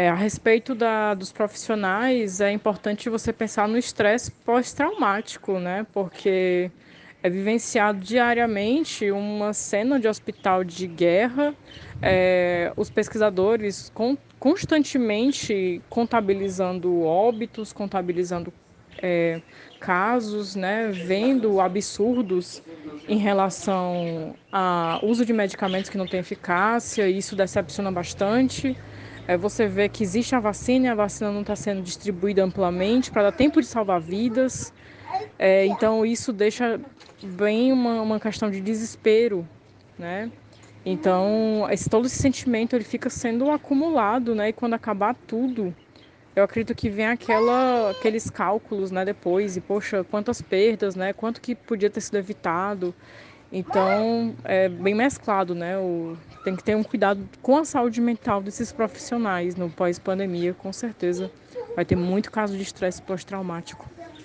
É, a respeito da, dos profissionais, é importante você pensar no estresse pós-traumático, né? Porque é vivenciado diariamente uma cena de hospital de guerra, é, os pesquisadores com, constantemente contabilizando óbitos, contabilizando é, casos, né, vendo absurdos em relação ao uso de medicamentos que não têm eficácia, e isso decepciona bastante. É, você vê que existe a vacina e a vacina não está sendo distribuída amplamente para dar tempo de salvar vidas. É, então isso deixa bem uma, uma questão de desespero, né? Então esse, todo esse sentimento ele fica sendo acumulado, né? E quando acabar tudo, eu acredito que vem aquela, aqueles cálculos, né? Depois e poxa, quantas perdas, né? Quanto que podia ter sido evitado. Então é bem mesclado, né? O, tem que ter um cuidado com a saúde mental desses profissionais no pós-pandemia, com certeza vai ter muito caso de estresse pós-traumático.